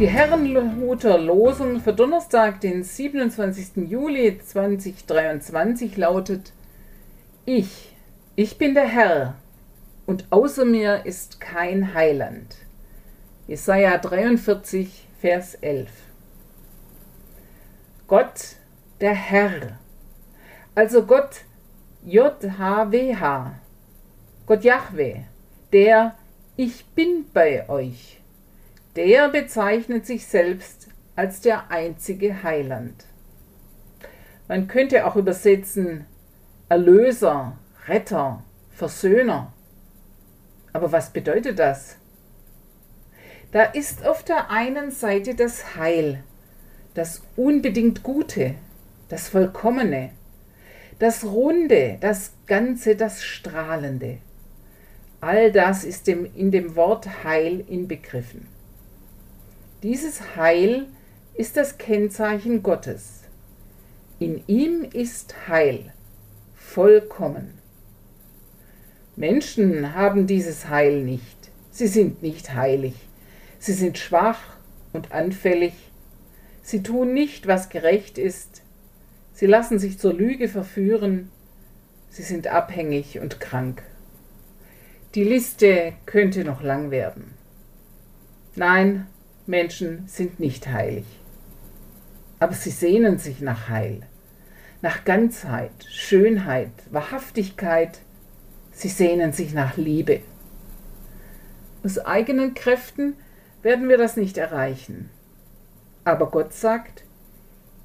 Die Herrenhuter Losung für Donnerstag, den 27. Juli 2023 lautet Ich, ich bin der Herr und außer mir ist kein Heiland. Jesaja 43, Vers 11. Gott, der Herr, also Gott JHWH, Gott Jahwe, der Ich bin bei euch, der bezeichnet sich selbst als der einzige Heiland. Man könnte auch übersetzen Erlöser, Retter, Versöhner. Aber was bedeutet das? Da ist auf der einen Seite das Heil, das unbedingt Gute, das Vollkommene, das Runde, das Ganze, das Strahlende. All das ist in dem Wort Heil inbegriffen. Dieses Heil ist das Kennzeichen Gottes. In ihm ist Heil, vollkommen. Menschen haben dieses Heil nicht. Sie sind nicht heilig. Sie sind schwach und anfällig. Sie tun nicht, was gerecht ist. Sie lassen sich zur Lüge verführen. Sie sind abhängig und krank. Die Liste könnte noch lang werden. Nein, Menschen sind nicht heilig. Aber sie sehnen sich nach Heil, nach Ganzheit, Schönheit, Wahrhaftigkeit. Sie sehnen sich nach Liebe. Aus eigenen Kräften werden wir das nicht erreichen. Aber Gott sagt,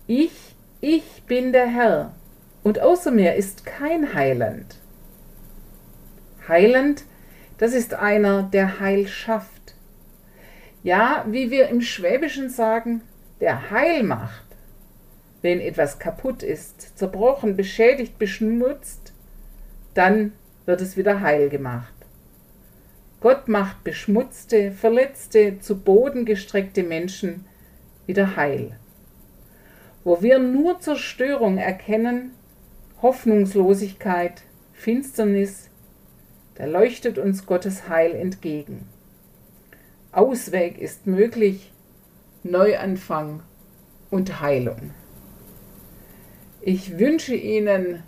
ich, ich bin der Herr und außer mir ist kein Heiland. Heiland, das ist einer, der Heil schafft. Ja, wie wir im Schwäbischen sagen, der Heil macht. Wenn etwas kaputt ist, zerbrochen, beschädigt, beschmutzt, dann wird es wieder heil gemacht. Gott macht beschmutzte, verletzte, zu Boden gestreckte Menschen wieder heil. Wo wir nur Zerstörung erkennen, Hoffnungslosigkeit, Finsternis, da leuchtet uns Gottes Heil entgegen. Ausweg ist möglich, Neuanfang und Heilung. Ich wünsche Ihnen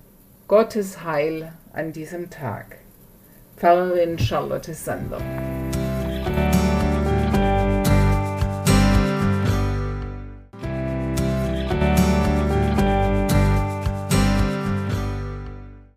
Gottes Heil an diesem Tag. Pfarrerin Charlotte Sander.